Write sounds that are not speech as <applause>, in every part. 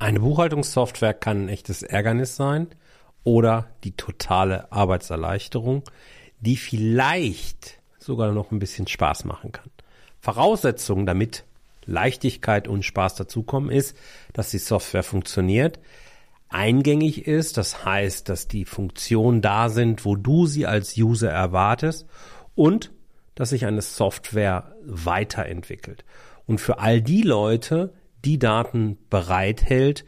Eine Buchhaltungssoftware kann ein echtes Ärgernis sein oder die totale Arbeitserleichterung, die vielleicht sogar noch ein bisschen Spaß machen kann. Voraussetzung, damit Leichtigkeit und Spaß dazukommen, ist, dass die Software funktioniert, eingängig ist, das heißt, dass die Funktionen da sind, wo du sie als User erwartest und dass sich eine Software weiterentwickelt und für all die Leute die Daten bereithält,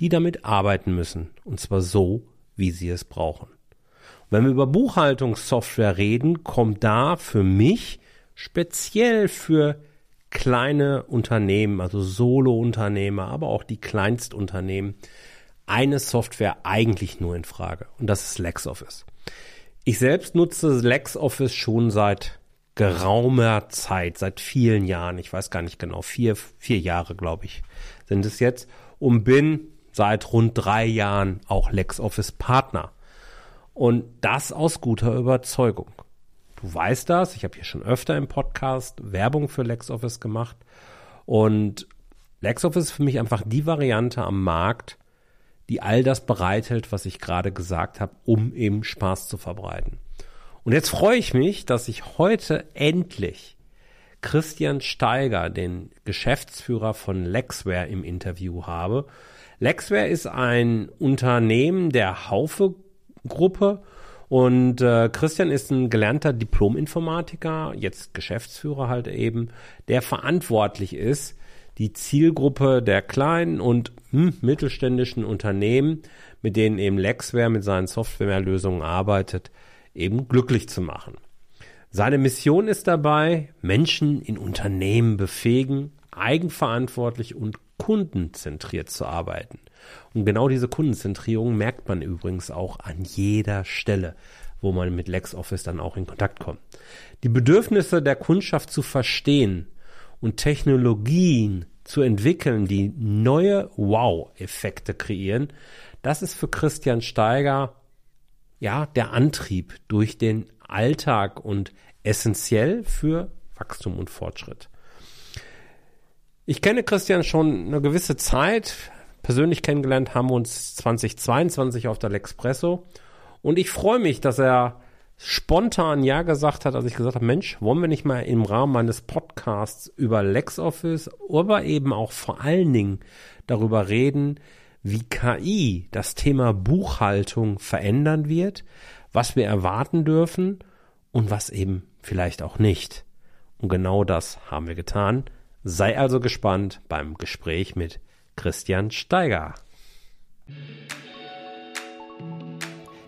die damit arbeiten müssen, und zwar so, wie sie es brauchen. Und wenn wir über Buchhaltungssoftware reden, kommt da für mich speziell für kleine Unternehmen, also Solo-Unternehmer, aber auch die Kleinstunternehmen, eine Software eigentlich nur in Frage. Und das ist LexOffice. Ich selbst nutze LexOffice schon seit geraumer Zeit, seit vielen Jahren. Ich weiß gar nicht genau, vier, vier Jahre, glaube ich, sind es jetzt. Und bin seit rund drei Jahren auch LexOffice Partner. Und das aus guter Überzeugung. Du weißt das, ich habe hier schon öfter im Podcast Werbung für LexOffice gemacht. Und LexOffice ist für mich einfach die Variante am Markt, die all das bereithält, was ich gerade gesagt habe, um eben Spaß zu verbreiten. Und jetzt freue ich mich, dass ich heute endlich Christian Steiger, den Geschäftsführer von Lexware, im Interview habe. Lexware ist ein Unternehmen der Haufe Gruppe und äh, Christian ist ein gelernter Diplom-Informatiker, jetzt Geschäftsführer halt eben, der verantwortlich ist, die Zielgruppe der kleinen und hm, mittelständischen Unternehmen, mit denen eben Lexware mit seinen Softwarelösungen arbeitet, eben glücklich zu machen. Seine Mission ist dabei, Menschen in Unternehmen befähigen, eigenverantwortlich und kundenzentriert zu arbeiten. Und genau diese Kundenzentrierung merkt man übrigens auch an jeder Stelle, wo man mit LexOffice dann auch in Kontakt kommt. Die Bedürfnisse der Kundschaft zu verstehen und Technologien zu entwickeln, die neue Wow-Effekte kreieren, das ist für Christian Steiger ja, der Antrieb durch den Alltag und essentiell für Wachstum und Fortschritt. Ich kenne Christian schon eine gewisse Zeit. Persönlich kennengelernt haben wir uns 2022 auf der Lexpresso. Und ich freue mich, dass er spontan Ja gesagt hat, als ich gesagt habe, Mensch, wollen wir nicht mal im Rahmen meines Podcasts über LexOffice, aber eben auch vor allen Dingen darüber reden, wie KI das Thema Buchhaltung verändern wird, was wir erwarten dürfen und was eben vielleicht auch nicht. Und genau das haben wir getan. Sei also gespannt beim Gespräch mit Christian Steiger.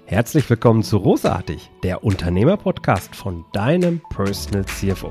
Herzlich willkommen zu Rosartig, der Unternehmerpodcast von deinem Personal CFO.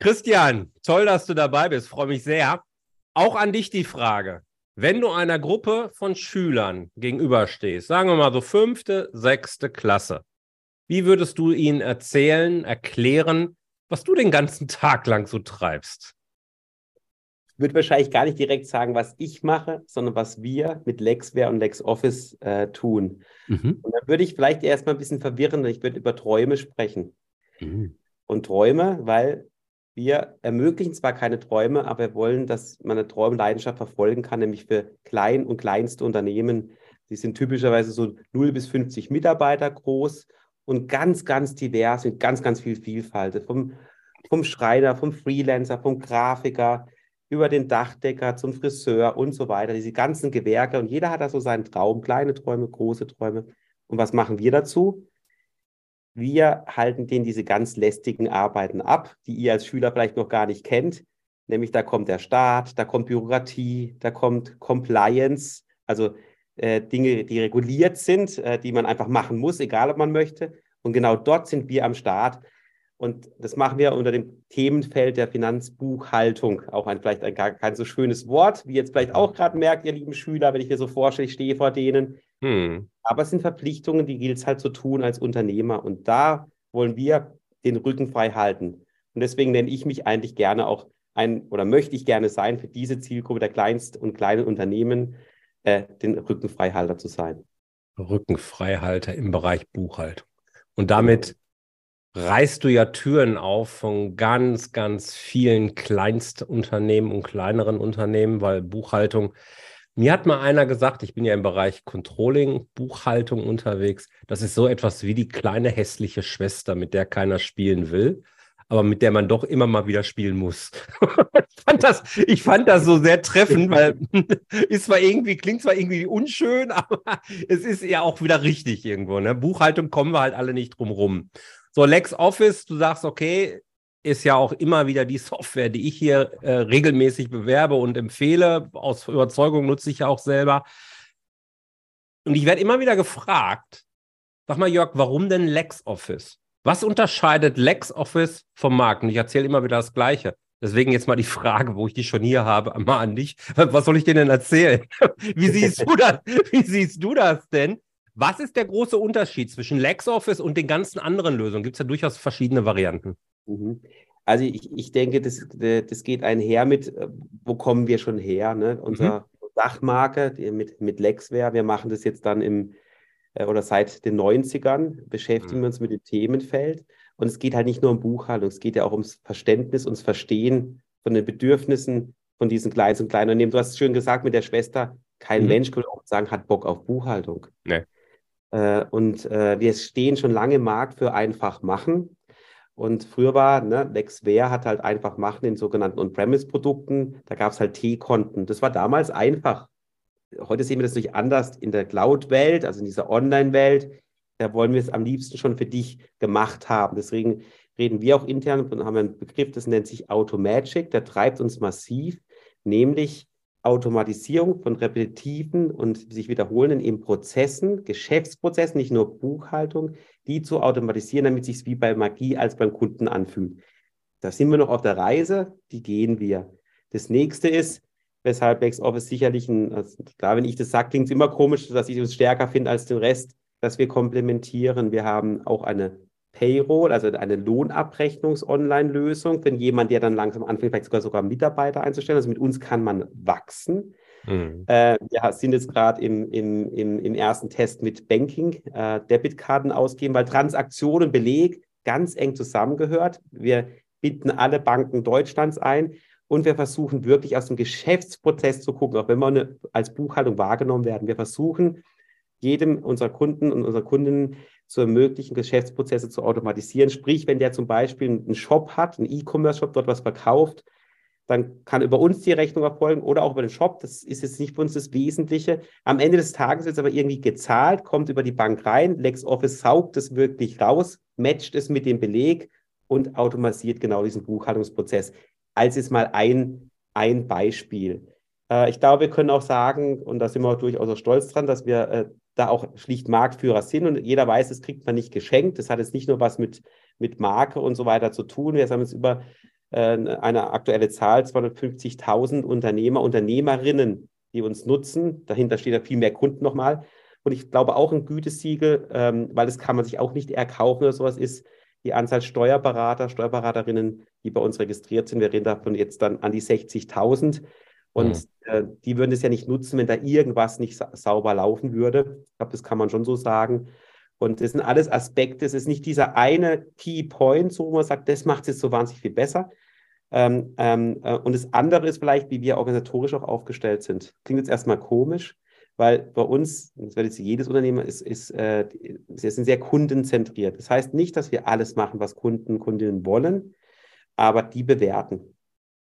Christian, toll, dass du dabei bist. Freue mich sehr. Auch an dich die Frage. Wenn du einer Gruppe von Schülern gegenüberstehst, sagen wir mal so fünfte, sechste Klasse, wie würdest du ihnen erzählen, erklären, was du den ganzen Tag lang so treibst? Ich würde wahrscheinlich gar nicht direkt sagen, was ich mache, sondern was wir mit LexWare und LexOffice äh, tun. Mhm. Und dann würde ich vielleicht erstmal ein bisschen verwirren, ich würde über Träume sprechen. Mhm. Und Träume, weil wir ermöglichen zwar keine Träume, aber wir wollen, dass man eine Träumleidenschaft verfolgen kann, nämlich für klein und kleinste Unternehmen. Die sind typischerweise so 0 bis 50 Mitarbeiter groß und ganz, ganz divers mit ganz, ganz viel Vielfalt. Vom, vom Schreiner, vom Freelancer, vom Grafiker, über den Dachdecker zum Friseur und so weiter. Diese ganzen Gewerke und jeder hat da so seinen Traum, kleine Träume, große Träume. Und was machen wir dazu? Wir halten denen diese ganz lästigen Arbeiten ab, die ihr als Schüler vielleicht noch gar nicht kennt. Nämlich da kommt der Staat, da kommt Bürokratie, da kommt Compliance, also äh, Dinge, die reguliert sind, äh, die man einfach machen muss, egal ob man möchte. Und genau dort sind wir am Start. Und das machen wir unter dem Themenfeld der Finanzbuchhaltung. Auch ein vielleicht ein gar kein so schönes Wort, wie jetzt vielleicht auch gerade merkt, ihr lieben Schüler, wenn ich mir so vorstelle, ich stehe vor denen. Hm. Aber es sind Verpflichtungen, die gilt es halt zu tun als Unternehmer. Und da wollen wir den Rücken frei halten. Und deswegen nenne ich mich eigentlich gerne auch ein oder möchte ich gerne sein, für diese Zielgruppe der Kleinst- und kleinen Unternehmen äh, den Rückenfreihalter zu sein. Rückenfreihalter im Bereich Buchhaltung. Und damit reißt du ja Türen auf von ganz, ganz vielen Kleinstunternehmen und kleineren Unternehmen, weil Buchhaltung, mir hat mal einer gesagt, ich bin ja im Bereich Controlling, Buchhaltung unterwegs, das ist so etwas wie die kleine hässliche Schwester, mit der keiner spielen will aber mit der man doch immer mal wieder spielen muss. <laughs> ich, fand das, ich fand das so sehr treffend, weil <laughs> ist zwar irgendwie, klingt zwar irgendwie unschön, <laughs> aber es ist ja auch wieder richtig irgendwo. Ne? Buchhaltung kommen wir halt alle nicht drum rum. So, LexOffice, du sagst, okay, ist ja auch immer wieder die Software, die ich hier äh, regelmäßig bewerbe und empfehle. Aus Überzeugung nutze ich ja auch selber. Und ich werde immer wieder gefragt, sag mal, Jörg, warum denn LexOffice? Was unterscheidet LexOffice vom Markt? Und ich erzähle immer wieder das Gleiche. Deswegen jetzt mal die Frage, wo ich die schon hier habe, mal an dich. <laughs> Was soll ich dir denn erzählen? <laughs> Wie siehst du das? <laughs> Wie siehst du das denn? Was ist der große Unterschied zwischen LexOffice und den ganzen anderen Lösungen? Gibt es ja durchaus verschiedene Varianten. Mhm. Also ich, ich denke, das, das geht einher mit, äh, wo kommen wir schon her? Ne? Unser mhm. Dachmarke mit, mit Lexware, wir machen das jetzt dann im, äh, oder seit den 90ern beschäftigen mhm. wir uns mit dem Themenfeld. Und es geht halt nicht nur um Buchhaltung, es geht ja auch ums Verständnis, ums Verstehen von den Bedürfnissen von diesen kleinen und kleinen Unternehmen. Du hast es schön gesagt mit der Schwester, kein mhm. Mensch, könnte auch sagen, hat Bock auf Buchhaltung. Nee. Äh, und äh, wir stehen schon lange im Markt für einfach machen. Und früher war, ne, LexWare hat halt einfach machen in sogenannten On-Premise-Produkten. Da gab es halt T-Konten. Das war damals einfach heute sehen wir das natürlich anders in der Cloud-Welt, also in dieser Online-Welt. Da wollen wir es am liebsten schon für dich gemacht haben. Deswegen reden wir auch intern und haben einen Begriff, das nennt sich Automagic. Der treibt uns massiv, nämlich Automatisierung von repetitiven und sich wiederholenden eben Prozessen, Geschäftsprozessen, nicht nur Buchhaltung, die zu automatisieren, damit sich es wie bei Magie als beim Kunden anfühlt. Da sind wir noch auf der Reise, die gehen wir. Das nächste ist, weshalb LexOffice sicherlich ein, also klar, wenn ich das sage, klingt es immer komisch, dass ich uns stärker finde als den Rest, dass wir komplementieren. Wir haben auch eine Payroll, also eine Lohnabrechnungs-Online-Lösung, wenn jemand, der dann langsam anfängt, vielleicht sogar sogar Mitarbeiter einzustellen. Also mit uns kann man wachsen. Mhm. Äh, wir sind jetzt gerade im, im, im, im, ersten Test mit Banking, äh, Debitkarten ausgeben, weil Transaktionen, Beleg ganz eng zusammengehört. Wir binden alle Banken Deutschlands ein und wir versuchen wirklich aus dem Geschäftsprozess zu gucken, auch wenn wir eine, als Buchhaltung wahrgenommen werden. Wir versuchen, jedem unserer Kunden und unserer Kundinnen zu ermöglichen, Geschäftsprozesse zu automatisieren. Sprich, wenn der zum Beispiel einen Shop hat, einen E-Commerce-Shop, dort was verkauft, dann kann über uns die Rechnung erfolgen oder auch über den Shop. Das ist jetzt nicht für uns das Wesentliche. Am Ende des Tages wird es aber irgendwie gezahlt, kommt über die Bank rein. LexOffice saugt es wirklich raus, matcht es mit dem Beleg und automatisiert genau diesen Buchhaltungsprozess als jetzt mal ein, ein Beispiel. Äh, ich glaube, wir können auch sagen, und da sind wir auch durchaus auch stolz dran, dass wir äh, da auch schlicht Marktführer sind und jeder weiß, das kriegt man nicht geschenkt. Das hat jetzt nicht nur was mit, mit Marke und so weiter zu tun. Wir haben jetzt über äh, eine aktuelle Zahl, 250.000 Unternehmer, Unternehmerinnen, die uns nutzen. Dahinter stehen ja viel mehr Kunden nochmal. Und ich glaube auch ein Gütesiegel, ähm, weil das kann man sich auch nicht erkaufen oder sowas, ist, die Anzahl Steuerberater, Steuerberaterinnen, die bei uns registriert sind. Wir reden davon jetzt dann an die 60.000. Und mhm. äh, die würden es ja nicht nutzen, wenn da irgendwas nicht sa sauber laufen würde. Ich glaube, das kann man schon so sagen. Und das sind alles Aspekte. Es ist nicht dieser eine Key Point, so wo man sagt, das macht es jetzt so wahnsinnig viel besser. Ähm, ähm, äh, und das andere ist vielleicht, wie wir organisatorisch auch aufgestellt sind. Klingt jetzt erstmal komisch, weil bei uns, das wird jetzt jedes Unternehmen, ist, ist äh, wir sind sehr kundenzentriert. Das heißt nicht, dass wir alles machen, was Kunden, Kundinnen wollen, aber die bewerten.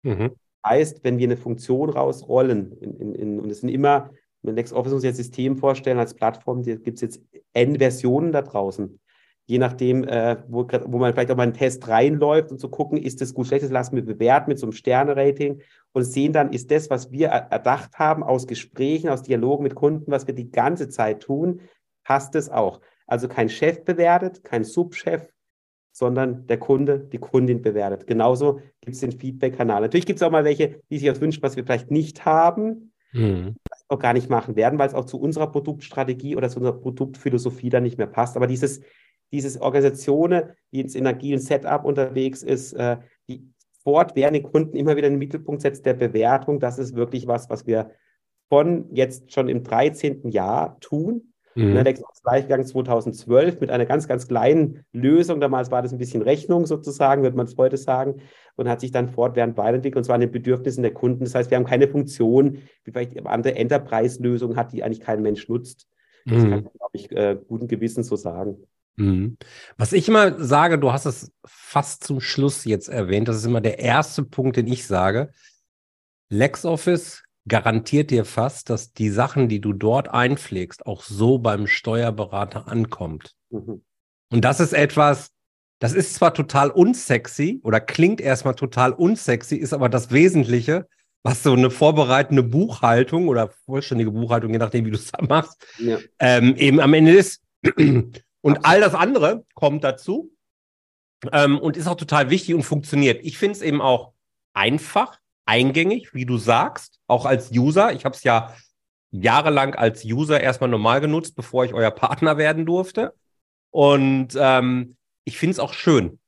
Mhm. Heißt, wenn wir eine Funktion rausrollen, in, in, in, und es sind immer, wenn LexOffice uns jetzt System vorstellen als Plattform, gibt es jetzt N Versionen da draußen je nachdem, äh, wo, wo, man vielleicht auch mal einen Test reinläuft und zu gucken, ist das gut, schlecht, das lassen wir bewerten mit so einem Sterne-Rating und sehen dann, ist das, was wir erdacht haben aus Gesprächen, aus Dialogen mit Kunden, was wir die ganze Zeit tun, passt es auch. Also kein Chef bewertet, kein Subchef, sondern der Kunde, die Kundin bewertet. Genauso gibt es den Feedback-Kanal. Natürlich gibt es auch mal welche, die sich das wünschen, was wir vielleicht nicht haben, mhm. auch gar nicht machen werden, weil es auch zu unserer Produktstrategie oder zu unserer Produktphilosophie dann nicht mehr passt. Aber dieses, dieses Organisationen, die ins agilen Setup unterwegs ist, äh, die fortwährend den Kunden immer wieder in den Mittelpunkt setzt der Bewertung, das ist wirklich was, was wir von jetzt schon im 13. Jahr tun Mhm. Der ist live gegangen 2012 mit einer ganz, ganz kleinen Lösung. Damals war das ein bisschen Rechnung sozusagen, würde man es heute sagen, und hat sich dann fortwährend weiterentwickelt und zwar an den Bedürfnissen der Kunden. Das heißt, wir haben keine Funktion, wie vielleicht andere Enterprise-Lösung hat, die eigentlich kein Mensch nutzt. Das mhm. kann man, glaube ich, äh, guten Gewissen so sagen. Mhm. Was ich immer sage, du hast es fast zum Schluss jetzt erwähnt, das ist immer der erste Punkt, den ich sage. LexOffice garantiert dir fast, dass die Sachen, die du dort einpflegst, auch so beim Steuerberater ankommt. Mhm. Und das ist etwas, das ist zwar total unsexy oder klingt erstmal total unsexy, ist aber das Wesentliche, was so eine vorbereitende Buchhaltung oder vollständige Buchhaltung, je nachdem, wie du es da machst, ja. ähm, eben am Ende ist. <clears throat> Und all das andere kommt dazu ähm, und ist auch total wichtig und funktioniert. Ich finde es eben auch einfach, eingängig, wie du sagst, auch als User. Ich habe es ja jahrelang als User erstmal normal genutzt, bevor ich euer Partner werden durfte. Und ähm, ich finde es auch schön.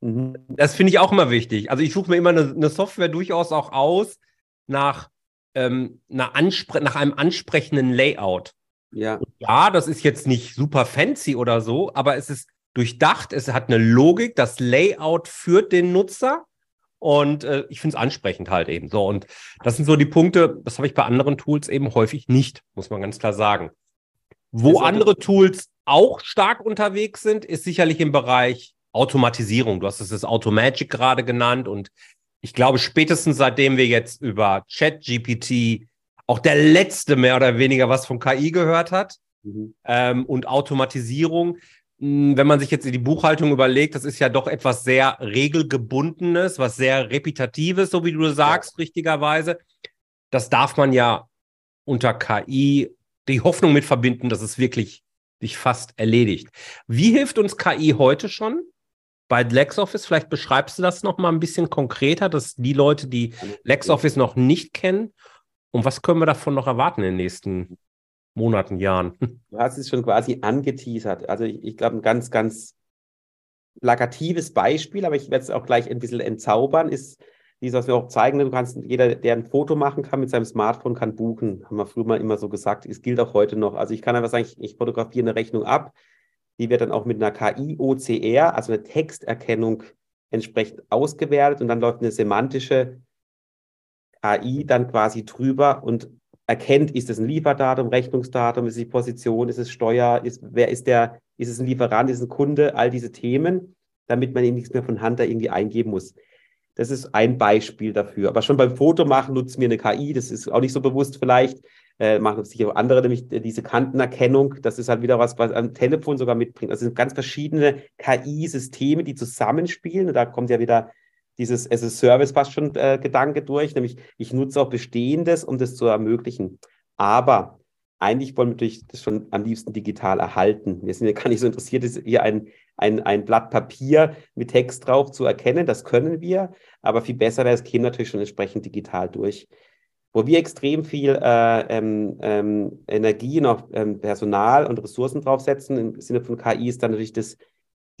Mhm. Das finde ich auch immer wichtig. Also ich suche mir immer eine, eine, Software durchaus auch aus nach, ähm, nach, nach einem ansprechenden Layout. Ja. Und ja, das ist jetzt nicht super fancy oder so, aber es ist durchdacht, es hat eine Logik, das Layout führt den Nutzer und äh, ich finde es ansprechend halt eben so. Und das sind so die Punkte, das habe ich bei anderen Tools eben häufig nicht, muss man ganz klar sagen. Wo andere Tools auch stark unterwegs sind, ist sicherlich im Bereich Automatisierung. Du hast es das Automagic gerade genannt und ich glaube, spätestens seitdem wir jetzt über ChatGPT auch der letzte mehr oder weniger was von KI gehört hat mhm. ähm, und Automatisierung, wenn man sich jetzt die Buchhaltung überlegt, das ist ja doch etwas sehr regelgebundenes, was sehr repetitives, so wie du sagst, ja. richtigerweise. Das darf man ja unter KI die Hoffnung mit verbinden, dass es wirklich sich fast erledigt. Wie hilft uns KI heute schon? Bei LexOffice, vielleicht beschreibst du das noch mal ein bisschen konkreter, dass die Leute, die LexOffice noch nicht kennen, und was können wir davon noch erwarten in den nächsten Monaten, Jahren. <laughs> Du hast es schon quasi angeteasert. Also ich, ich glaube, ein ganz, ganz plakatives Beispiel, aber ich werde es auch gleich ein bisschen entzaubern, ist dieses, was wir auch zeigen, du kannst, jeder, der ein Foto machen kann mit seinem Smartphone, kann buchen. Haben wir früher mal immer so gesagt. Es gilt auch heute noch. Also ich kann einfach sagen, ich, ich fotografiere eine Rechnung ab. Die wird dann auch mit einer KI-OCR, also eine Texterkennung, entsprechend ausgewertet und dann läuft eine semantische KI dann quasi drüber und erkennt, ist es ein Lieferdatum, Rechnungsdatum, ist es die Position, ist es Steuer, ist, wer ist der, ist es ein Lieferant, ist es ein Kunde, all diese Themen, damit man eben nichts mehr von Hand da irgendwie eingeben muss. Das ist ein Beispiel dafür. Aber schon beim Fotomachen nutzen wir eine KI, das ist auch nicht so bewusst vielleicht, äh, machen sicher auch andere, nämlich diese Kantenerkennung, das ist halt wieder was, was am Telefon sogar mitbringt. Also es sind ganz verschiedene KI-Systeme, die zusammenspielen und da kommt ja wieder dieses as a Service fast schon äh, Gedanke durch, nämlich ich nutze auch Bestehendes, um das zu ermöglichen. Aber eigentlich wollen wir natürlich das schon am liebsten digital erhalten. Wir sind ja gar nicht so interessiert, hier ein, ein, ein Blatt Papier mit Text drauf zu erkennen. Das können wir, aber viel besser wäre es, käme natürlich schon entsprechend digital durch. Wo wir extrem viel äh, ähm, ähm, Energie auch ähm, Personal und Ressourcen draufsetzen, im Sinne von KI, ist dann natürlich das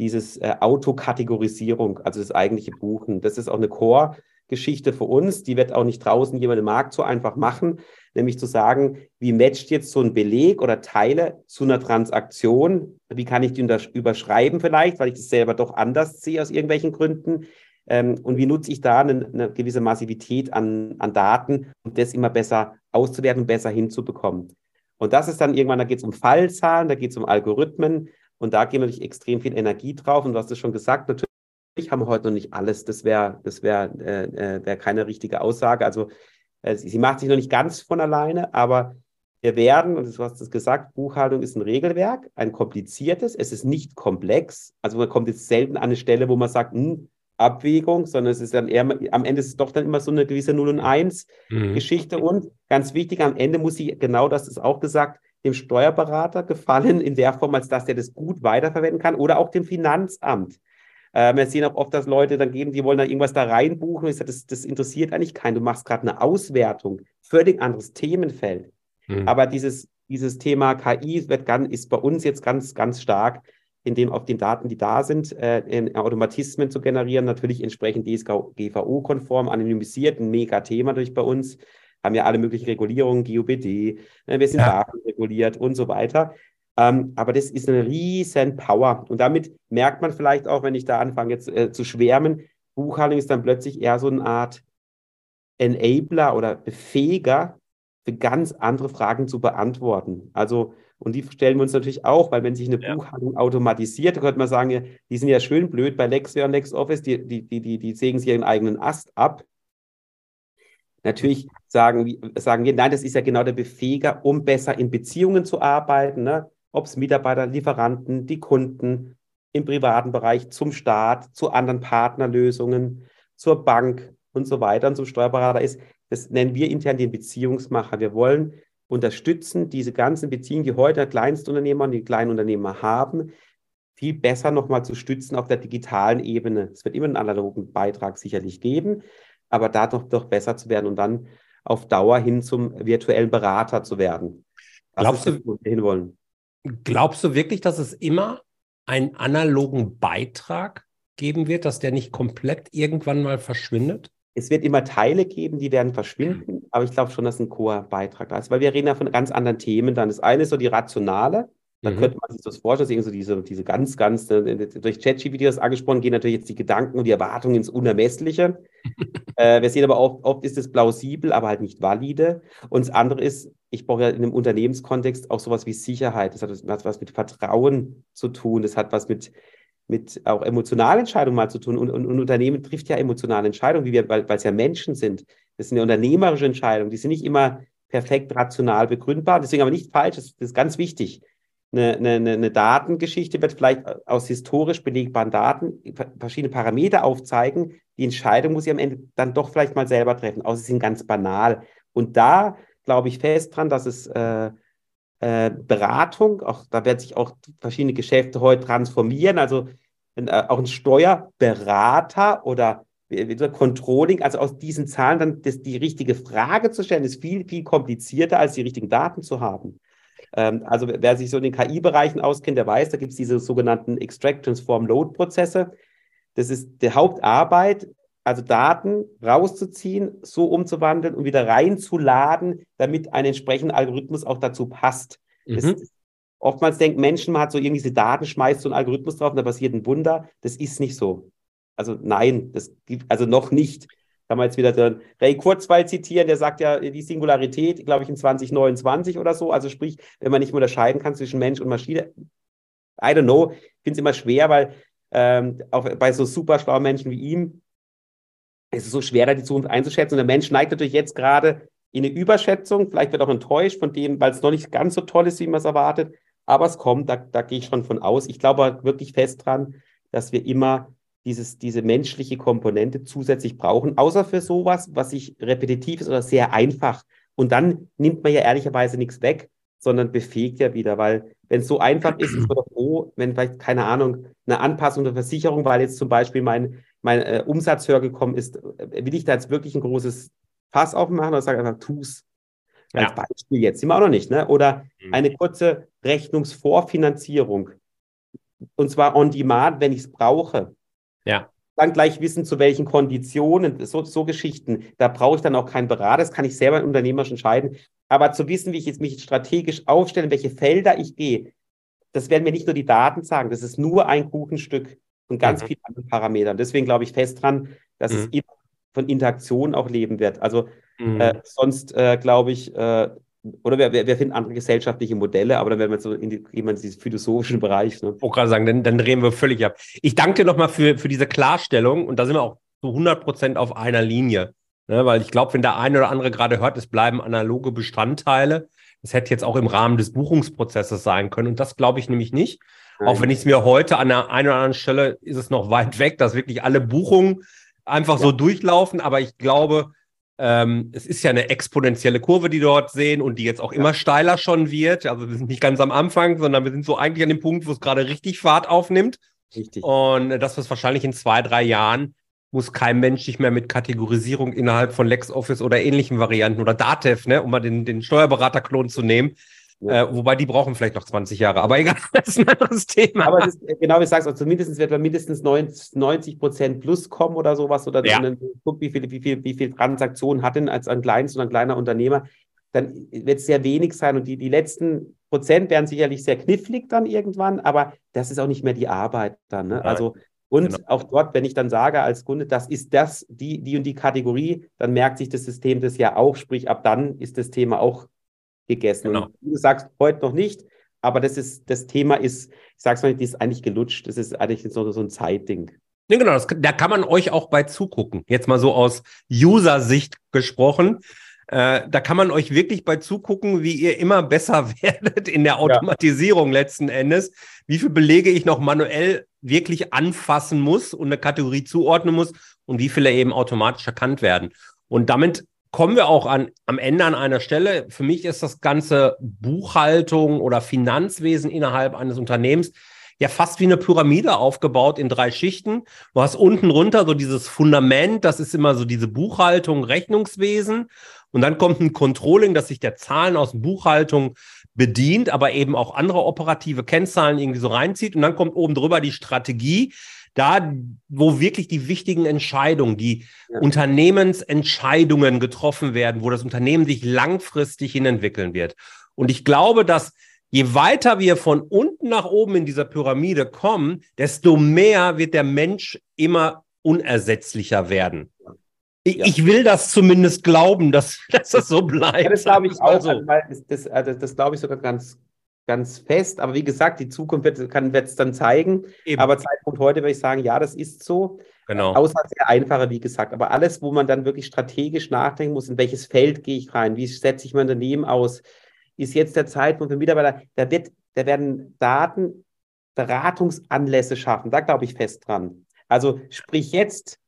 dieses äh, Autokategorisierung, also das eigentliche Buchen. Das ist auch eine Core-Geschichte für uns. Die wird auch nicht draußen jemand im Markt so einfach machen, nämlich zu sagen, wie matcht jetzt so ein Beleg oder Teile zu einer Transaktion? Wie kann ich die überschreiben vielleicht, weil ich das selber doch anders sehe aus irgendwelchen Gründen? Ähm, und wie nutze ich da eine, eine gewisse Massivität an, an Daten, um das immer besser auszuwerten besser hinzubekommen? Und das ist dann irgendwann, da geht es um Fallzahlen, da geht es um Algorithmen, und da gehen wir natürlich extrem viel Energie drauf. Und du hast es schon gesagt, natürlich haben wir heute noch nicht alles. Das wäre das wär, äh, äh, wär keine richtige Aussage. Also äh, sie macht sich noch nicht ganz von alleine, aber wir werden, und du hast es gesagt, Buchhaltung ist ein Regelwerk, ein kompliziertes, es ist nicht komplex. Also man kommt jetzt selten an eine Stelle, wo man sagt, hm, Abwägung, sondern es ist dann eher, am Ende ist es doch dann immer so eine gewisse 0 und 1 mhm. Geschichte. Und ganz wichtig, am Ende muss sie, genau das ist auch gesagt, dem Steuerberater gefallen, in der Form, als dass der das gut weiterverwenden kann, oder auch dem Finanzamt. Äh, wir sehen auch oft, dass Leute dann geben, die wollen da irgendwas da reinbuchen. Und ich sage, das, das interessiert eigentlich keinen. Du machst gerade eine Auswertung, völlig anderes Themenfeld. Mhm. Aber dieses, dieses Thema KI wird ganz, ist bei uns jetzt ganz, ganz stark in dem auf den Daten, die da sind, äh, in Automatismen zu generieren, natürlich entsprechend DSGVO-konform, anonymisiert, ein mega Thema durch bei uns. Haben ja alle möglichen Regulierungen, GOBD, äh, wir sind ja. Reguliert und so weiter. Ähm, aber das ist eine riesen Power. Und damit merkt man vielleicht auch, wenn ich da anfange jetzt äh, zu schwärmen, Buchhaltung ist dann plötzlich eher so eine Art Enabler oder Befähiger für ganz andere Fragen zu beantworten. Also, und die stellen wir uns natürlich auch, weil wenn sich eine ja. Buchhaltung automatisiert, könnte man sagen, die sind ja schön blöd bei LexWare und LexOffice, die, die, die, die, die sägen sich ihren eigenen Ast ab. Natürlich sagen, sagen wir, nein, das ist ja genau der Befähiger, um besser in Beziehungen zu arbeiten. Ne? ob es Mitarbeiter, Lieferanten, die Kunden im privaten Bereich zum Staat, zu anderen Partnerlösungen, zur Bank und so weiter und zum Steuerberater ist. Das nennen wir intern den Beziehungsmacher. Wir wollen unterstützen, diese ganzen Beziehungen, die heute Kleinstunternehmer und die kleinen Unternehmer haben, viel besser nochmal zu stützen auf der digitalen Ebene. Es wird immer einen analogen Beitrag sicherlich geben, aber da doch, besser zu werden und dann auf Dauer hin zum virtuellen Berater zu werden. Das Glaubst du, wo wir hinwollen? Glaubst du wirklich, dass es immer einen analogen Beitrag geben wird, dass der nicht komplett irgendwann mal verschwindet? Es wird immer Teile geben, die werden verschwinden, aber ich glaube schon, dass ein Core-Beitrag da ist, weil wir reden ja von ganz anderen Themen dann. Das eine ist so die rationale, da mhm. könnte man sich das vorstellen, so diese, diese ganz, ganz, äh, durch ChatGPT das angesprochen, gehen natürlich jetzt die Gedanken und die Erwartungen ins Unermessliche. <laughs> äh, wir sehen aber oft, oft ist es plausibel, aber halt nicht valide. Und das andere ist, ich brauche ja in einem Unternehmenskontext auch sowas wie Sicherheit. Das hat, das hat was mit Vertrauen zu tun. Das hat was mit, mit auch emotionalen Entscheidungen mal zu tun. Und, und, und Unternehmen trifft ja emotionale Entscheidungen, wie wir, weil es ja Menschen sind. Das sind ja unternehmerische Entscheidungen. Die sind nicht immer perfekt rational begründbar. Deswegen aber nicht falsch. Das, das ist ganz wichtig eine, eine, eine Datengeschichte wird vielleicht aus historisch belegbaren Daten verschiedene Parameter aufzeigen. Die Entscheidung muss ich am Ende dann doch vielleicht mal selber treffen, außer sie sind ganz banal. Und da glaube ich fest dran, dass es äh, äh, Beratung, auch da werden sich auch verschiedene Geschäfte heute transformieren. Also äh, auch ein Steuerberater oder Controlling, also aus diesen Zahlen dann das, die richtige Frage zu stellen, ist viel, viel komplizierter, als die richtigen Daten zu haben. Ähm, also wer sich so in den KI-Bereichen auskennt, der weiß, da gibt es diese sogenannten Extract, Transform, Load-Prozesse. Das ist die Hauptarbeit, also Daten rauszuziehen, so umzuwandeln und wieder reinzuladen, damit ein entsprechender Algorithmus auch dazu passt. Mhm. Das, oftmals denken Menschen, man hat so irgendwie diese Daten, schmeißt so einen Algorithmus drauf und da passiert ein Wunder. Das ist nicht so. Also nein, das gibt also noch nicht jetzt wieder den Ray Kurzweil zitieren, der sagt ja, die Singularität, glaube ich, in 2029 oder so. Also sprich, wenn man nicht mehr unterscheiden kann zwischen Mensch und Maschine. I don't know. Ich finde es immer schwer, weil ähm, auch bei so super schlauen Menschen wie ihm ist es so schwerer, die Zukunft einzuschätzen. Und der Mensch neigt natürlich jetzt gerade in eine Überschätzung. Vielleicht wird auch enttäuscht von dem, weil es noch nicht ganz so toll ist, wie man es erwartet. Aber es kommt, da, da gehe ich schon von aus. Ich glaube wirklich fest dran, dass wir immer dieses, diese menschliche Komponente zusätzlich brauchen, außer für sowas, was sich repetitiv ist oder sehr einfach. Und dann nimmt man ja ehrlicherweise nichts weg, sondern befähigt ja wieder, weil wenn es so einfach ist, ist man doch froh, wenn vielleicht, keine Ahnung, eine Anpassung der Versicherung, weil jetzt zum Beispiel mein, mein äh, Umsatz höher gekommen ist, äh, will ich da jetzt wirklich ein großes Fass aufmachen oder sage einfach, tu's. Als ja. Beispiel jetzt, sind wir auch noch nicht, ne? Oder mhm. eine kurze Rechnungsvorfinanzierung. Und zwar on demand, wenn ich es brauche. Ja. Dann gleich wissen, zu welchen Konditionen, so, so Geschichten. Da brauche ich dann auch keinen Berater, das kann ich selber unternehmerisch entscheiden. Aber zu wissen, wie ich jetzt mich strategisch aufstelle, in welche Felder ich gehe, das werden mir nicht nur die Daten sagen, das ist nur ein Kuchenstück von ganz mhm. vielen anderen Parametern. Deswegen glaube ich fest dran, dass mhm. es immer von Interaktion auch leben wird. Also mhm. äh, sonst äh, glaube ich, äh, oder wir, wir, wir, finden andere gesellschaftliche Modelle, aber dann werden wir so in, die, in diesen philosophischen Bereich. Ne? Ich wollte gerade sagen, dann, dann drehen wir völlig ab. Ich danke dir nochmal für, für diese Klarstellung und da sind wir auch zu 100 Prozent auf einer Linie. Ne? Weil ich glaube, wenn der eine oder andere gerade hört, es bleiben analoge Bestandteile, das hätte jetzt auch im Rahmen des Buchungsprozesses sein können und das glaube ich nämlich nicht. Nein. Auch wenn ich es mir heute an der einen oder anderen Stelle ist es noch weit weg, dass wirklich alle Buchungen einfach ja. so durchlaufen, aber ich glaube, Ähm, es ist ja eine exponentielle Kurve, die dort sehen und die jetzt auch immer steiler schon wird. Also wir sind nicht ganz am Anfang, sondern wir sind so eigentlich an dem Punkt, wo es gerade richtig Fahrt aufnimmt. Richtig. Und das wird wahrscheinlich in zwei, drei Jahren muss kein Mensch sich mehr mit Kategorisierung innerhalb von LexOffice oder ähnlichen Varianten oder Datev, ne, um mal den, den Steuerberaterklon zu nehmen, ja. Äh, wobei die brauchen vielleicht noch 20 Jahre, aber <laughs> egal, das ist ein anderes Thema. Aber ist, genau wie du sagst, also zumindest wird da mindestens 90 Prozent plus kommen oder sowas, oder ja. dann guckt, wie viele wie viel, wie viel Transaktionen hat denn als ein kleines und ein kleiner Unternehmer, dann wird es sehr wenig sein und die, die letzten Prozent werden sicherlich sehr knifflig dann irgendwann, aber das ist auch nicht mehr die Arbeit dann. Ne? Also und genau. auch dort, wenn ich dann sage als Kunde, das ist das, die, die und die Kategorie, dann merkt sich das System das ja auch, sprich ab dann ist das Thema auch gegessen. Genau. Und du sagst heute noch nicht, aber das ist, das Thema ist, ich sag's mal, die ist eigentlich gelutscht. Das ist eigentlich so, so ein Zeitding. Ja, genau, das, da kann man euch auch bei zugucken. Jetzt mal so aus User-Sicht gesprochen. Äh, da kann man euch wirklich bei zugucken, wie ihr immer besser <laughs> werdet in der Automatisierung ja. letzten Endes. Wie viele Belege ich noch manuell wirklich anfassen muss und eine Kategorie zuordnen muss und wie viele eben automatisch erkannt werden. Und damit kommen wir auch an, am Ende an einer Stelle. Für mich ist das ganze Buchhaltung oder Finanzwesen innerhalb eines Unternehmens ja fast wie eine Pyramide aufgebaut in drei Schichten. Du hast unten runter so dieses Fundament, das ist immer so diese Buchhaltung, Rechnungswesen. Und dann kommt ein Controlling, das sich der Zahlen aus Buchhaltung bedient, aber eben auch andere operative Kennzahlen irgendwie so reinzieht. Und dann kommt oben drüber die Strategie, da, wo wirklich die wichtigen Entscheidungen, die ja. Unternehmensentscheidungen getroffen werden, wo das Unternehmen sich langfristig hin entwickeln wird. Und ich glaube, dass je weiter wir von unten nach oben in dieser Pyramide kommen, desto mehr wird der Mensch immer unersetzlicher werden. Ich, ja. ich will das zumindest glauben, dass, <laughs> dass das so bleibt. Ja, das glaube ich auch. So. Das, das, das, das glaube ich sogar ganz, ganz fest. Aber wie gesagt, die Zukunft wird es dann zeigen. Eben. Aber Zeitpunkt heute würde ich sagen, ja, das ist so. Genau. Außer sehr einfacher, wie gesagt. Aber alles, wo man dann wirklich strategisch nachdenken muss, in welches Feld gehe ich rein, wie setze ich mein Unternehmen aus, ist jetzt der Zeitpunkt für Mitarbeiter. Da, wird, da werden Daten Beratungsanlässe schaffen. Da glaube ich fest dran. Also sprich jetzt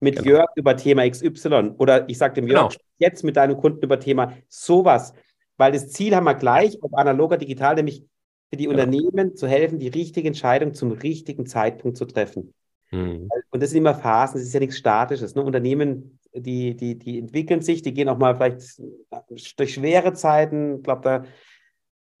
mit genau. Jörg über Thema XY oder ich sage dem Jörg genau. jetzt mit deinem Kunden über Thema sowas. Weil das Ziel haben wir gleich, ob analog oder digital, nämlich für die genau. Unternehmen zu helfen, die richtige Entscheidung zum richtigen Zeitpunkt zu treffen. Mhm. Und das sind immer Phasen, das ist ja nichts Statisches. Ne? Unternehmen, die, die, die entwickeln sich, die gehen auch mal vielleicht durch schwere Zeiten. Ich glaube, da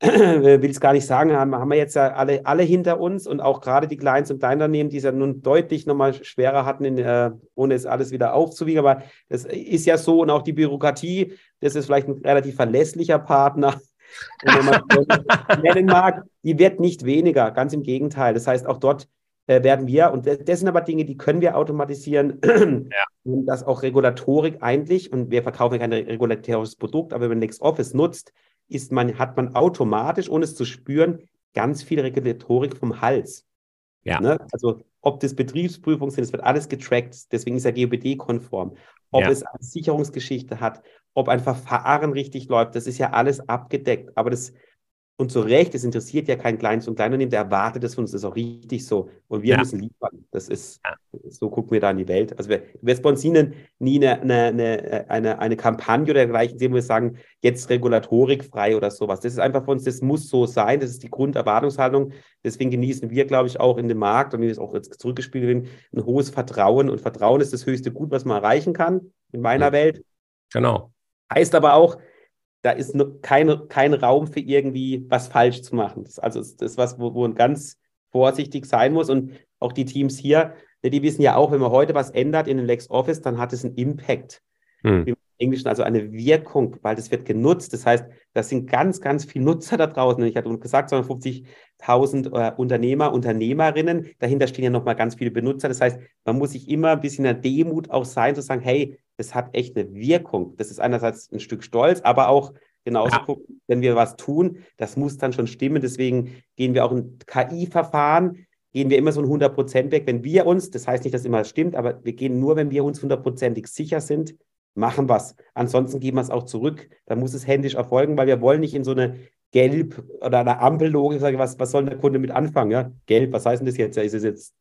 <clears throat> will es gar nicht sagen, haben, haben wir jetzt ja alle, alle hinter uns und auch gerade die Kleins- und Kleinunternehmen, die es ja nun deutlich nochmal schwerer hatten, in, äh, ohne es alles wieder aufzuwiegen. Aber das ist ja so und auch die Bürokratie, das ist vielleicht ein relativ verlässlicher Partner, <laughs> wenn man nennen mag, die wird nicht weniger, ganz im Gegenteil. Das heißt, auch dort äh, werden wir, und das sind aber Dinge, die können wir automatisieren, <clears throat> ja. und das auch Regulatorik eigentlich, und wir verkaufen kein regulatorisches Produkt, aber wenn man LexOffice nutzt, ist man, hat man automatisch, ohne es zu spüren, ganz viel Regulatorik vom Hals. Ja. Ne? Also ob das Betriebsprüfungen sind, es wird alles getrackt, deswegen ist er GOBD-konform. Ob ja. es eine Sicherungsgeschichte hat, ob ein Verfahren richtig läuft, das ist ja alles abgedeckt. Aber das und zu Recht, es interessiert ja kein kleines und Kleinunternehmen, der erwartet es von uns, das ist auch richtig so. Und wir ja. müssen liefern. Das ist, ja. so gucken wir da in die Welt. Also wir, wir sponsinen nie eine, eine, eine, eine, Kampagne oder dergleichen, wo wir sagen, jetzt Regulatorik frei oder sowas. Das ist einfach für uns, das muss so sein, das ist die Grunderwartungshaltung. Deswegen genießen wir, glaube ich, auch in dem Markt, und wie wir es auch jetzt zurückgespielt haben, ein hohes Vertrauen. Und Vertrauen ist das höchste Gut, was man erreichen kann in meiner mhm. Welt. Genau. Heißt aber auch, da ist kein, kein Raum für irgendwie was falsch zu machen. Das, also das ist was, wo, wo man ganz vorsichtig sein muss. Und auch die Teams hier, ne, die wissen ja auch, wenn man heute was ändert in den LexOffice, dann hat es einen Impact. Hm. Im Englischen also eine Wirkung, weil das wird genutzt. Das heißt, das sind ganz, ganz viele Nutzer da draußen. Ich hatte gesagt, 250.000 äh, Unternehmer, Unternehmerinnen. Dahinter stehen ja nochmal ganz viele Benutzer. Das heißt, man muss sich immer ein bisschen in der Demut auch sein, zu sagen, hey, das hat echt eine Wirkung. Das ist einerseits ein Stück Stolz, aber auch genauso ja. gucken, wenn wir was tun, das muss dann schon stimmen. Deswegen gehen wir auch in KI-Verfahren, gehen wir immer so ein 100 Prozent weg. Wenn wir uns, das heißt nicht, dass immer stimmt, aber wir gehen nur, wenn wir uns hundertprozentig sicher sind, machen was. Ansonsten geben wir es auch zurück. Dann muss es händisch erfolgen, weil wir wollen nicht in so eine Gelb- oder eine Ampellogik sagen, was, was soll der Kunde mit anfangen? Ja? Gelb, was heißt denn das jetzt? Ist es jetzt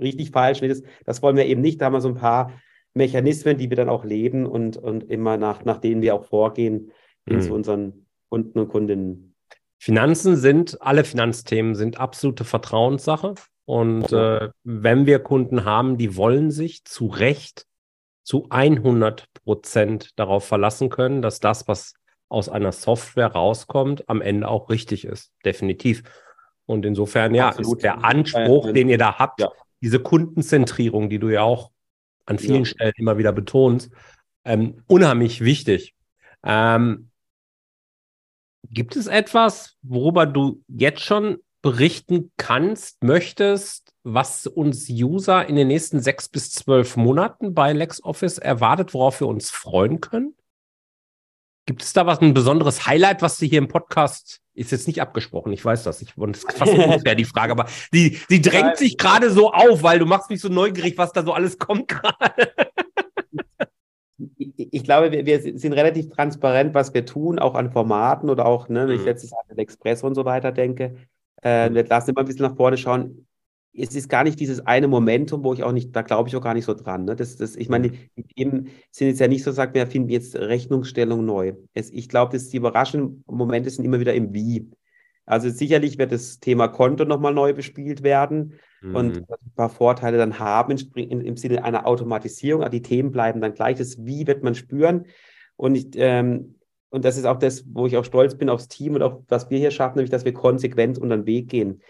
richtig falsch? Nee, das, das wollen wir eben nicht. Da haben wir so ein paar Mechanismen, die wir dann auch leben und, und immer nach, nach denen wir auch vorgehen hin mhm. zu unseren Kunden und Kundinnen. Finanzen sind, alle Finanzthemen sind absolute Vertrauenssache. Und äh, wenn wir Kunden haben, die wollen sich zu Recht zu 100 Prozent darauf verlassen können, dass das, was aus einer Software rauskommt, am Ende auch richtig ist. Definitiv. Und insofern, ja, Absolut. ist der Anspruch, den ihr da habt, ja. diese Kundenzentrierung, die du ja auch an vielen ja. Stellen immer wieder betonst, ähm, unheimlich wichtig. Ähm, gibt es etwas, worüber du jetzt schon berichten kannst, möchtest, was uns User in den nächsten sechs bis zwölf Monaten bei LexOffice erwartet, worauf wir uns freuen können? Gibt es da was, ein besonderes Highlight, was du hier im Podcast, ist jetzt nicht abgesprochen, ich weiß das, ich, das ist fast <laughs> unfair, die Frage, aber die, die drängt sich gerade so auf, weil du machst mich so neugierig, was da so alles kommt gerade. Ich glaube, wir, wir, sind relativ transparent, was wir tun, auch an Formaten oder auch, ne, wenn ich mhm. letztes Jahr an Express und so weiter denke. Äh, wir lassen immer ein bisschen nach vorne schauen es ist gar nicht dieses eine Momentum, wo ich auch nicht, da glaube ich auch gar nicht so dran. Ne? Das, das, ich meine, die Themen sind jetzt ja nicht so, sagt wir finden jetzt Rechnungsstellung neu. Es, ich glaube, die überraschenden Momente sind immer wieder im Wie. Also sicherlich wird das Thema Konto nochmal neu bespielt werden mhm. und ein paar Vorteile dann haben in, im Sinne einer Automatisierung. Aber die Themen bleiben dann gleich. Das Wie wird man spüren. Und ich, ähm, und das ist auch das, wo ich auch stolz bin aufs Team und auf was wir hier schaffen, nämlich, dass wir konsequent unter den Weg gehen.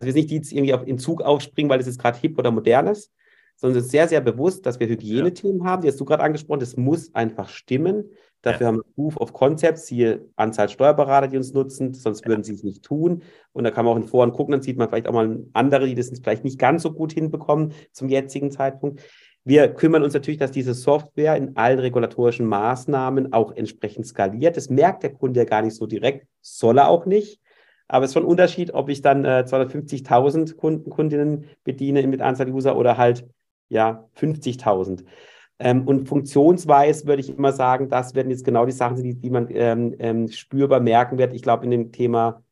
Also wir sind nicht die, die irgendwie auf, in Zug aufspringen, weil es jetzt gerade hip oder modern ist, sondern es ist sehr, sehr bewusst, dass wir Hygienethemen ja. haben, die hast du gerade angesprochen, das muss einfach stimmen. Dafür ja. haben wir Proof of Concepts, hier Anzahl Steuerberater, die uns nutzen, sonst würden sie es nicht tun. Und da kann man auch in Foren gucken, dann sieht man vielleicht auch mal andere, die das vielleicht nicht ganz so gut hinbekommen zum jetzigen Zeitpunkt. Wir kümmern uns natürlich, dass diese Software in allen regulatorischen Maßnahmen auch entsprechend skaliert. Das merkt der Kunde ja gar nicht so direkt, soll er auch nicht. Aber es ist schon ein Unterschied, ob ich dann äh, 250.000 Kunden, Kundinnen bediene mit Anzahl User oder halt ja 50.000. Ähm, und funktionsweise würde ich immer sagen, das werden jetzt genau die Sachen, die, die man ähm, ähm, spürbar merken wird. Ich glaube, in dem Thema,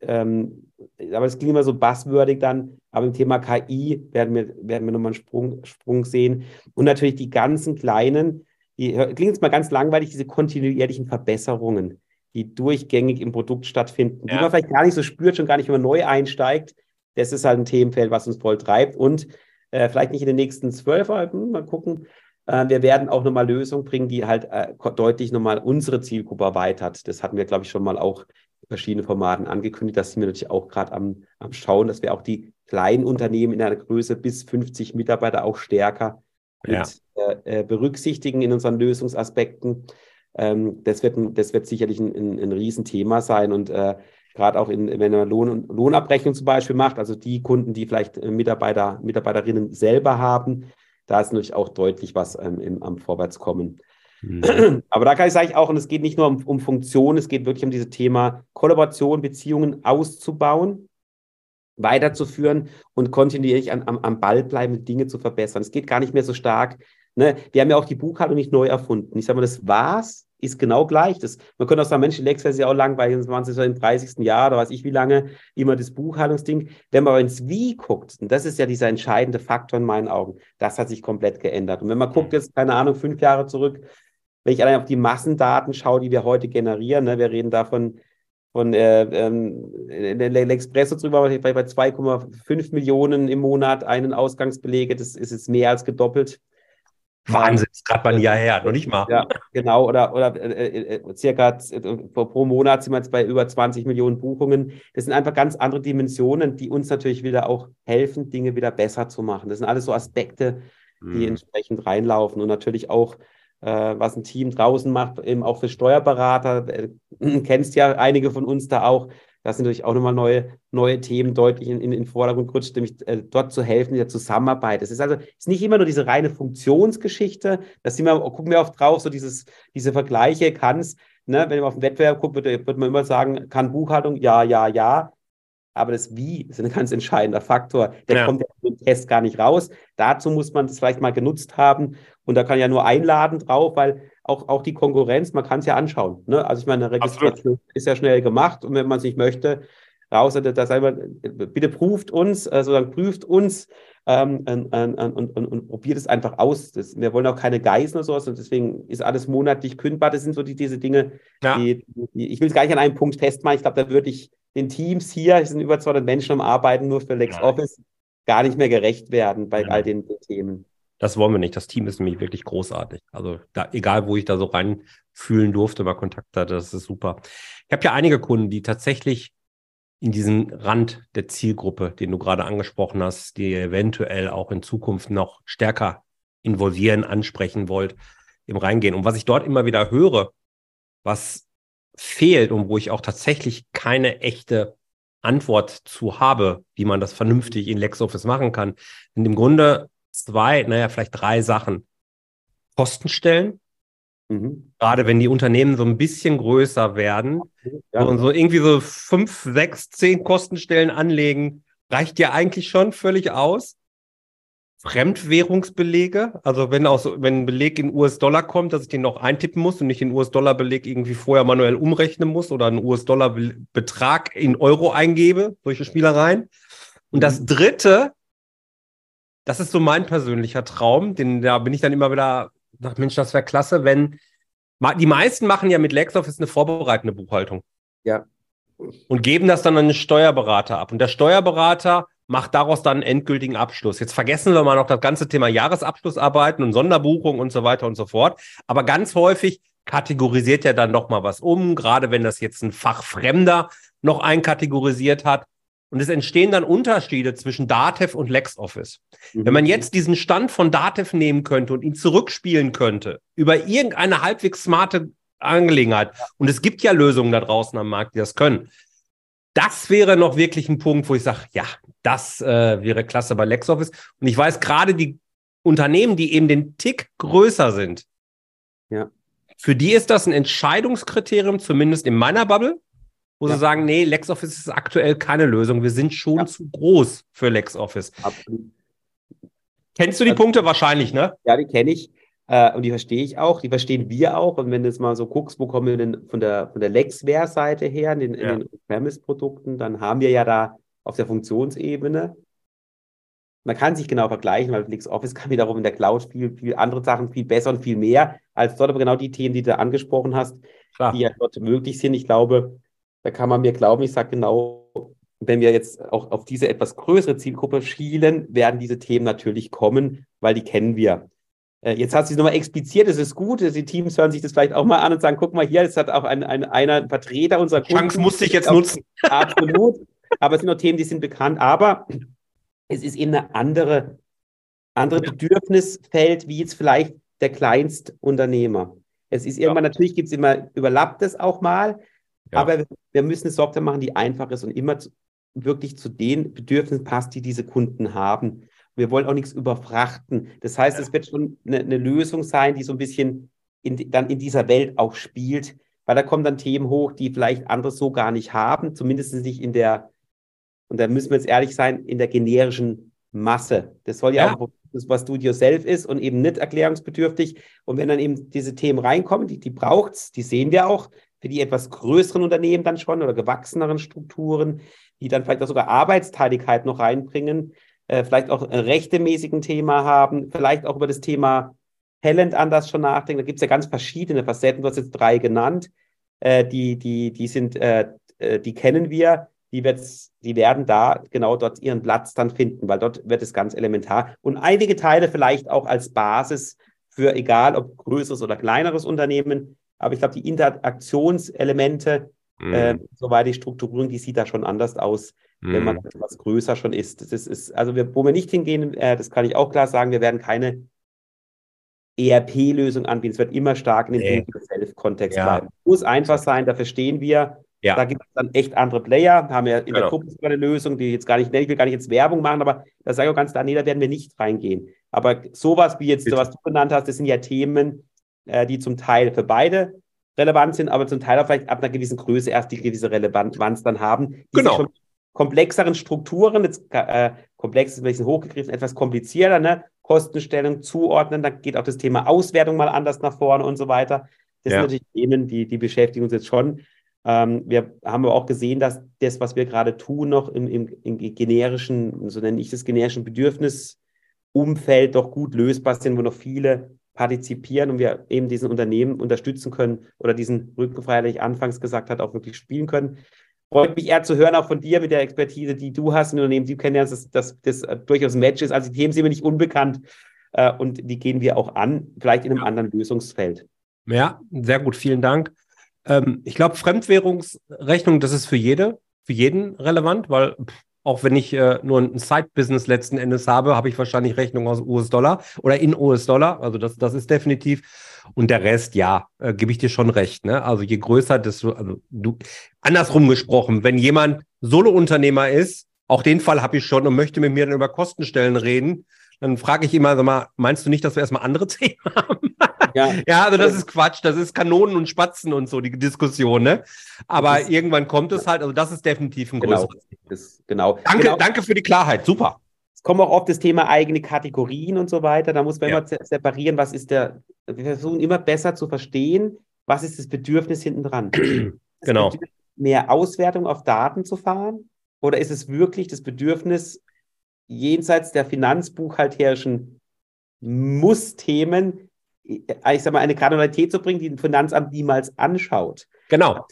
ähm, aber es klingt immer so buzzwürdig dann, aber im Thema KI werden wir, werden wir nochmal einen Sprung, Sprung sehen. Und natürlich die ganzen kleinen, die klingt jetzt mal ganz langweilig, diese kontinuierlichen Verbesserungen die durchgängig im Produkt stattfinden, ja. die man vielleicht gar nicht so spürt, schon gar nicht, wenn man neu einsteigt. Das ist halt ein Themenfeld, was uns voll treibt. Und äh, vielleicht nicht in den nächsten zwölf Monaten, mal gucken. Äh, wir werden auch nochmal Lösungen bringen, die halt äh, deutlich nochmal unsere Zielgruppe erweitert. Das hatten wir, glaube ich, schon mal auch in verschiedenen Formaten angekündigt. Das sind wir natürlich auch gerade am, am Schauen, dass wir auch die kleinen Unternehmen in einer Größe bis 50 Mitarbeiter auch stärker ja. mit, äh, äh, berücksichtigen in unseren Lösungsaspekten. Ähm, das, wird, das wird sicherlich ein, ein, ein Riesenthema sein und äh, gerade auch in, wenn man Lohn, Lohnabrechnung zum Beispiel macht, also die Kunden, die vielleicht äh, Mitarbeiter, Mitarbeiterinnen selber haben, da ist natürlich auch deutlich was ähm, im, am Vorwärtskommen. Mhm. Aber da kann ich sagen, auch, und es geht nicht nur um, um Funktion, es geht wirklich um dieses Thema Kollaboration, Beziehungen auszubauen, weiterzuführen und kontinuierlich an, am, am Ball bleiben, Dinge zu verbessern. Es geht gar nicht mehr so stark Ne? Wir haben ja auch die Buchhaltung nicht neu erfunden. Ich sage mal, das war's, ist genau gleich. Das, man könnte auch sagen, Mensch, Lex ist ja auch langweilig, sonst waren sie so im 30. Jahr oder weiß ich wie lange, immer das Buchhaltungsding. Wenn man aber ins Wie guckt, und das ist ja dieser entscheidende Faktor in meinen Augen, das hat sich komplett geändert. Und wenn man guckt jetzt, keine Ahnung, fünf Jahre zurück, wenn ich allein auf die Massendaten schaue, die wir heute generieren, ne, wir reden davon, von äh, ähm, L'Expresso drüber bei, bei 2,5 Millionen im Monat einen Ausgangsbelege, das ist jetzt mehr als gedoppelt. Wahnsinn, ist gerade mal ein Jahr her, noch nicht mal. Ja, genau, oder, oder äh, äh, äh circa äh, pro Monat sind wir jetzt bei über 20 Millionen Buchungen. Das sind einfach ganz andere Dimensionen, die uns natürlich wieder auch helfen, Dinge wieder besser zu machen. Das sind alles so Aspekte, die mhm. entsprechend reinlaufen und natürlich auch äh, was ein Team draußen macht, eben auch für Steuerberater. Äh, <clears throat> kennst ja einige von uns da auch, das sind natürlich auch nochmal neue, neue Themen deutlich in, in, in den Vordergrund gerutscht, nämlich äh, dort zu helfen in der Zusammenarbeit. Es ist also ist nicht immer nur diese reine Funktionsgeschichte, da sind wir, gucken wir oft drauf, so dieses, diese Vergleiche, kann es, ne, wenn man auf den Wettbewerb guckt, wird, wird man immer sagen, kann Buchhaltung, ja, ja, ja. Aber das Wie ist ein ganz entscheidender Faktor. Der ja. kommt ja im Test gar nicht raus. Dazu muss man das vielleicht mal genutzt haben. Und da kann ja nur einladen drauf, weil auch, auch die Konkurrenz, man kann es ja anschauen. Ne? Also ich meine, eine Registration Absolut. ist ja schnell gemacht und wenn man es nicht möchte, raus. Da, da sagen wir, bitte prüft uns, sozusagen prüft uns ähm, und, und, und, und, probiert es einfach aus. Das, wir wollen auch keine Geiseln oder sowas und deswegen ist alles monatlich kündbar. Das sind so die, diese Dinge, ja. die, die, ich will es gar nicht an einem Punkt festmachen. Ich glaube, da würde ich den Teams hier, es sind über 200 Menschen am Arbeiten, nur für LexOffice, ja. gar nicht mehr gerecht werden bei ja. all den Themen. Das wollen wir nicht. Das Team ist nämlich wirklich großartig. Also da, egal, wo ich da so reinfühlen durfte, mal Kontakt hatte, das ist super. Ich habe ja einige Kunden, die tatsächlich in diesen Rand der Zielgruppe, den du gerade angesprochen hast, die ihr eventuell auch in Zukunft noch stärker involvieren, ansprechen wollt, im Reingehen. Und was ich dort immer wieder höre, was fehlt und wo ich auch tatsächlich keine echte Antwort zu habe, wie man das vernünftig in LexOffice machen kann, sind im Grunde zwei, naja, vielleicht drei Sachen. Kostenstellen. Mhm. Gerade wenn die Unternehmen so ein bisschen größer werden ja. und so irgendwie so fünf, sechs, zehn Kostenstellen anlegen, reicht ja eigentlich schon völlig aus. Fremdwährungsbelege, also wenn auch so, wenn ein Beleg in US-Dollar kommt, dass ich den noch eintippen muss und nicht den US-Dollar-Beleg irgendwie vorher manuell umrechnen muss oder einen US-Dollar-Betrag in Euro eingebe, solche Spielereien. Und mhm. das dritte das ist so mein persönlicher Traum, den da bin ich dann immer wieder, ach Mensch, das wäre klasse, wenn die meisten machen ja mit LexOffice eine vorbereitende Buchhaltung. Ja. Und geben das dann an den Steuerberater ab. Und der Steuerberater macht daraus dann einen endgültigen Abschluss. Jetzt vergessen wir mal noch das ganze Thema Jahresabschlussarbeiten und Sonderbuchung und so weiter und so fort. Aber ganz häufig kategorisiert er dann noch mal was um, gerade wenn das jetzt ein Fachfremder noch einkategorisiert hat. Und es entstehen dann Unterschiede zwischen Datev und LexOffice. Mhm. Wenn man jetzt diesen Stand von Datev nehmen könnte und ihn zurückspielen könnte über irgendeine halbwegs smarte Angelegenheit, und es gibt ja Lösungen da draußen am Markt, die das können, das wäre noch wirklich ein Punkt, wo ich sage, ja, das äh, wäre klasse bei LexOffice. Und ich weiß gerade die Unternehmen, die eben den Tick größer sind, ja. für die ist das ein Entscheidungskriterium, zumindest in meiner Bubble wo ja. sie sagen, nee, LexOffice ist aktuell keine Lösung. Wir sind schon ja. zu groß für LexOffice. Absolut. Kennst du die also, Punkte wahrscheinlich, ne? Ja, die kenne ich. Äh, und die verstehe ich auch, die verstehen wir auch. Und wenn du jetzt mal so guckst, wo kommen wir denn von der, von der Lexware-Seite her, in den, ja. den Premise-Produkten, dann haben wir ja da auf der Funktionsebene, man kann sich genau vergleichen, weil LexOffice <laughs> kann wiederum in der Cloud viel, viel andere Sachen viel besser und viel mehr als dort, aber genau die Themen, die du angesprochen hast, Klar. die ja dort möglich sind. Ich glaube, da kann man mir glauben, ich sage genau, wenn wir jetzt auch auf diese etwas größere Zielgruppe schielen, werden diese Themen natürlich kommen, weil die kennen wir. Äh, jetzt hast du es nochmal expliziert, es ist gut, die Teams hören sich das vielleicht auch mal an und sagen, guck mal hier, es hat auch ein, ein, einer Vertreter unserer Kunden. Chance musste ich jetzt nutzen. <laughs> Absolut. Aber es sind noch Themen, die sind bekannt. Aber es ist eben eine andere, andere Bedürfnisfeld, wie jetzt vielleicht der Kleinstunternehmer. Es ist irgendwann, ja. natürlich gibt es immer, überlappt es auch mal, ja. Aber wir müssen eine Software machen, die einfach ist und immer zu, wirklich zu den Bedürfnissen passt, die diese Kunden haben. Wir wollen auch nichts überfrachten. Das heißt, ja. es wird schon eine, eine, Lösung sein, die so ein bisschen in, dann in dieser Welt auch spielt, weil da kommen dann Themen hoch, die vielleicht andere so gar nicht haben, zumindest nicht in der, und da müssen wir jetzt ehrlich sein, in der generischen Masse. Das soll ja, ja. auch das, was do yourself ist und eben nicht erklärungsbedürftig. Und wenn dann eben diese Themen reinkommen, die, die braucht es, die sehen wir auch, für die etwas größeren Unternehmen dann schon oder gewachseneren Strukturen, die dann vielleicht auch sogar Arbeitsteiligkeit noch reinbringen, äh, vielleicht auch ein rechtemäßigen Thema haben, vielleicht auch über das Thema Talent anders schon nachdenken. Da gibt es ja ganz verschiedene Facetten. Du hast jetzt drei genannt. Äh, die, die, die sind, äh, äh die kennen wir. Die, die werden da genau dort ihren Platz dann finden, weil dort wird es ganz elementar. Und einige Teile vielleicht auch als Basis für egal ob größeres oder kleineres Unternehmen, aber ich glaube, die Interaktionselemente, mhm. äh, soweit die Strukturierung, die sieht da schon anders aus, mhm. wenn man mhm. etwas größer schon ist. Das ist, also wir, wo wir nicht hingehen, äh, das kann ich auch klar sagen, wir werden keine ERP-Lösung anbieten. Es wird immer stark in den nee. Self-Kontext ja. bleiben. Muss einfach sein, da verstehen wir, ja. Da gibt es dann echt andere Player. Haben wir in genau. der Gruppe sogar eine Lösung, die jetzt gar nicht, ich will gar nicht jetzt Werbung machen, aber da sage ich auch ganz klar, nee, da werden wir nicht reingehen. Aber sowas wie jetzt, Bitte. was du genannt hast, das sind ja Themen, äh, die zum Teil für beide relevant sind, aber zum Teil auch vielleicht ab einer gewissen Größe erst die gewisse Relevanz dann haben. Die genau. Schon komplexeren Strukturen, jetzt äh, komplex ist ein bisschen hochgegriffen, etwas komplizierter, ne? Kostenstellung zuordnen, dann geht auch das Thema Auswertung mal anders nach vorne und so weiter. Das ja. sind natürlich Themen, die, die beschäftigen uns jetzt schon. Ähm, wir haben aber auch gesehen, dass das, was wir gerade tun, noch im, im, im generischen, so nenne ich das generischen Bedürfnisumfeld doch gut lösbar sind, wo noch viele partizipieren und wir eben diesen Unternehmen unterstützen können oder diesen Rückenfrei, der ich anfangs gesagt hat, auch wirklich spielen können. Freut mich eher zu hören, auch von dir mit der Expertise, die du hast in Unternehmen, die kennen ja, dass das, das durchaus ein Match ist. Also die Themen sind mir nicht unbekannt äh, und die gehen wir auch an, vielleicht in einem ja. anderen Lösungsfeld. Ja, sehr gut, vielen Dank. Ähm, ich glaube, Fremdwährungsrechnung, das ist für jede, für jeden relevant, weil auch wenn ich äh, nur ein Side-Business letzten Endes habe, habe ich wahrscheinlich Rechnung aus US-Dollar oder in US-Dollar. Also das, das ist definitiv. Und der Rest, ja, äh, gebe ich dir schon recht. Ne? Also je größer, desto, also du, andersrum gesprochen, wenn jemand Solo-Unternehmer ist, auch den Fall habe ich schon und möchte mit mir dann über Kostenstellen reden, dann frage ich immer, sag mal, meinst du nicht, dass wir erstmal andere <laughs> Themen haben? Ja. <laughs> ja, also das ist Quatsch, das ist Kanonen und Spatzen und so, die Diskussion, ne? Aber ist, irgendwann kommt es halt, also das ist definitiv ein genau, größeres. Ist, genau. Danke, genau. danke für die Klarheit, super. Es kommt auch oft das Thema eigene Kategorien und so weiter. Da muss man ja. immer separieren, was ist der, wir versuchen immer besser zu verstehen, was ist das Bedürfnis hinten dran. <clears throat> genau. Mehr Auswertung auf Daten zu fahren? Oder ist es wirklich das Bedürfnis, jenseits der finanzbuchhalterischen Muss-Themen, ich sag mal, eine Granularität zu bringen, die ein Finanzamt niemals anschaut. Genau.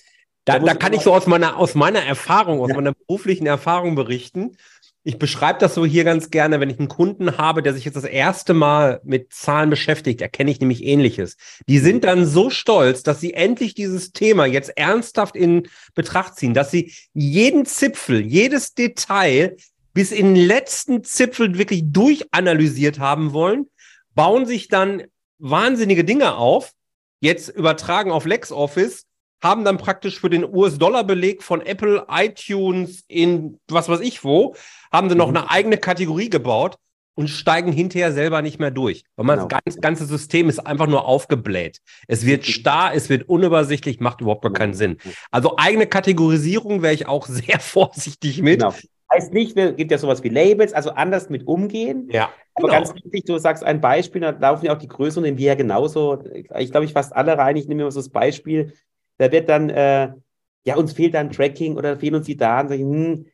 Da, da, da kann ich so aus meiner, aus meiner Erfahrung, aus ja. meiner beruflichen Erfahrung berichten. Ich beschreibe das so hier ganz gerne, wenn ich einen Kunden habe, der sich jetzt das erste Mal mit Zahlen beschäftigt, erkenne ich nämlich ähnliches. Die sind dann so stolz, dass sie endlich dieses Thema jetzt ernsthaft in Betracht ziehen, dass sie jeden Zipfel, jedes Detail bis in den letzten Zipfel wirklich durchanalysiert haben wollen, bauen sich dann wahnsinnige Dinge auf, jetzt übertragen auf LexOffice, haben dann praktisch für den US-Dollar-Beleg von Apple, iTunes in was weiß ich wo, haben sie noch mhm. eine eigene Kategorie gebaut und steigen hinterher selber nicht mehr durch. Weil man genau. das ganze, ganze System ist einfach nur aufgebläht. Es wird starr, es wird unübersichtlich, macht überhaupt gar keinen Sinn. Also eigene Kategorisierung wäre ich auch <laughs> sehr vorsichtig mit. Genau. Heißt nicht, es gibt ja sowas wie Labels, also anders mit umgehen. Ja. Aber genau. ganz wichtig, du sagst ein Beispiel, da laufen ja auch die größeren, nehmen wir ja genauso. Ich glaube, ich fast alle rein. Ich nehme mir so das Beispiel. Da wird dann, äh, ja, uns fehlt dann Tracking oder fehlen uns die Daten. Ich, hm,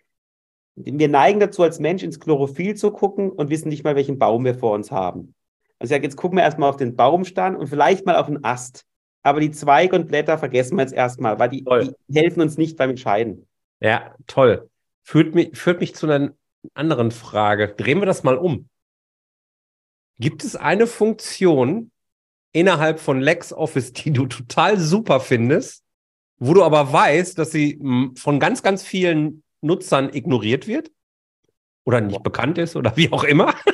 wir neigen dazu, als Mensch ins Chlorophyll zu gucken und wissen nicht mal, welchen Baum wir vor uns haben. Also ich sage, jetzt gucken wir erstmal auf den Baumstand und vielleicht mal auf den Ast. Aber die Zweige und Blätter vergessen wir jetzt erstmal, weil die, die helfen uns nicht beim Entscheiden. Ja, toll führt mich, führt mich zu einer anderen Frage. Drehen wir das mal um. Gibt es eine Funktion innerhalb von LexOffice, die du total super findest, wo du aber weißt, dass sie von ganz, ganz vielen Nutzern ignoriert wird? Oder nicht bekannt ist oder wie auch immer? <laughs>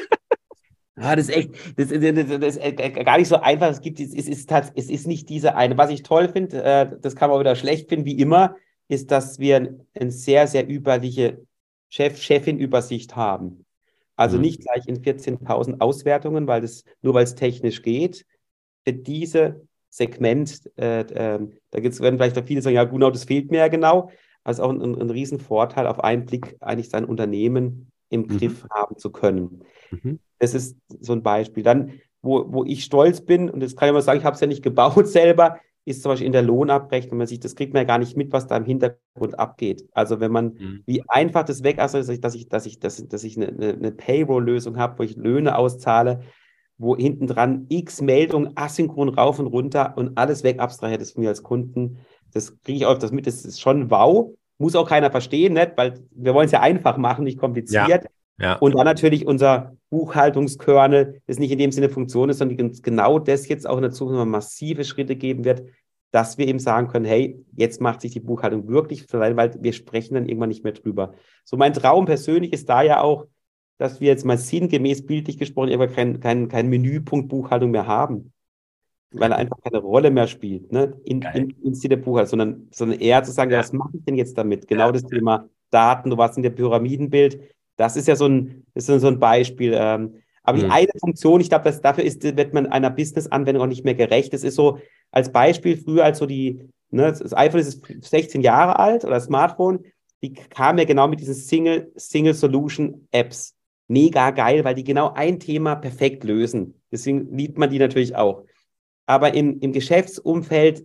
Ja, das ist echt, das, das, das, ist gar nicht so einfach. Es gibt, es ist, es ist nicht diese eine. Was ich toll finde, äh, das kann man auch wieder schlecht finden, wie immer, ist, dass wir eine sehr, sehr überliche Chef-Chefin-Übersicht haben. Also mhm. nicht gleich in 14.000 Auswertungen, weil das, nur weil es technisch geht. Für diese Segment, äh, äh, da gibt's, werden vielleicht auch viele sagen, ja genau, das fehlt mir ja genau. Also auch ein, ein, ein Riesenvorteil, auf einen Blick eigentlich sein Unternehmen im mhm. Griff haben zu können. Mhm. Das ist so ein Beispiel. Dann, wo, wo ich stolz bin, und das kann ich mal sagen, ich habe es ja nicht gebaut <laughs> selber, ist zum Beispiel in der Lohnabrechnung, man sieht, das kriegt man ja gar nicht mit, was da im Hintergrund abgeht. Also wenn man, mhm. wie einfach das weg ist, dass ich, dass ich, dass ich, dass, ich eine, eine Payroll-Lösung habe, wo ich Löhne auszahle, wo hinten dran x Meldungen asynchron rauf und runter und alles weg abstrahiert ist von mir als Kunden. Das kriege ich auch das mit, das ist schon wow. Muss auch keiner verstehen, nicht? weil wir wollen es ja einfach machen, nicht kompliziert. Ja. Ja. Und dann natürlich unser Buchhaltungskernel, das nicht in dem Sinne Funktion ist, sondern genau das jetzt auch in der Zukunft massive Schritte geben wird, dass wir eben sagen können, hey, jetzt macht sich die Buchhaltung wirklich frei, weil wir sprechen dann irgendwann nicht mehr drüber. So mein Traum persönlich ist da ja auch, dass wir jetzt mal sinngemäß bildlich gesprochen irgendwann kein, kein, kein Menüpunkt Buchhaltung mehr haben, weil er einfach keine Rolle mehr spielt, ne, in, in, in der Buchhaltung, sondern, sondern eher zu sagen, ja. ja was mache ich denn jetzt damit? Genau ja. das Thema Daten, du warst in der Pyramidenbild, das ist ja so ein, ist so ein Beispiel. Ähm, aber mhm. die eine Funktion, ich glaube, dafür ist, wird man einer Business-Anwendung auch nicht mehr gerecht. Das ist so als Beispiel früher, als so die, ne, das iPhone ist 16 Jahre alt oder das Smartphone, die kam ja genau mit diesen Single, Single Solution Apps. Mega geil, weil die genau ein Thema perfekt lösen. Deswegen liebt man die natürlich auch. Aber im, im Geschäftsumfeld